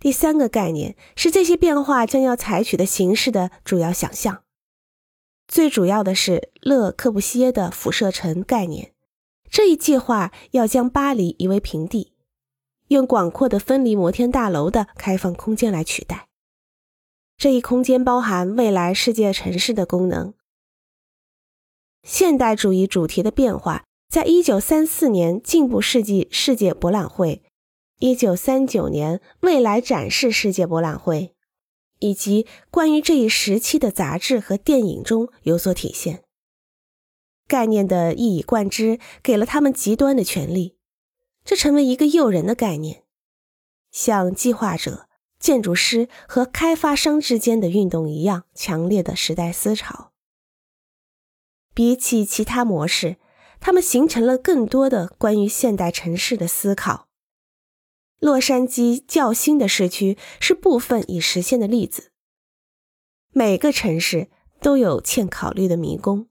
第三个概念是这些变化将要采取的形式的主要想象。最主要的是勒克布西耶的辐射城概念。这一计划要将巴黎夷为平地，用广阔的分离摩天大楼的开放空间来取代。这一空间包含未来世界城市的功能。现代主义主题的变化，在一九三四年进步世纪世界博览会、一九三九年未来展示世界博览会。以及关于这一时期的杂志和电影中有所体现。概念的一以贯之，给了他们极端的权利，这成为一个诱人的概念，像计划者、建筑师和开发商之间的运动一样强烈的时代思潮。比起其他模式，他们形成了更多的关于现代城市的思考。洛杉矶较新的市区是部分已实现的例子。每个城市都有欠考虑的迷宫。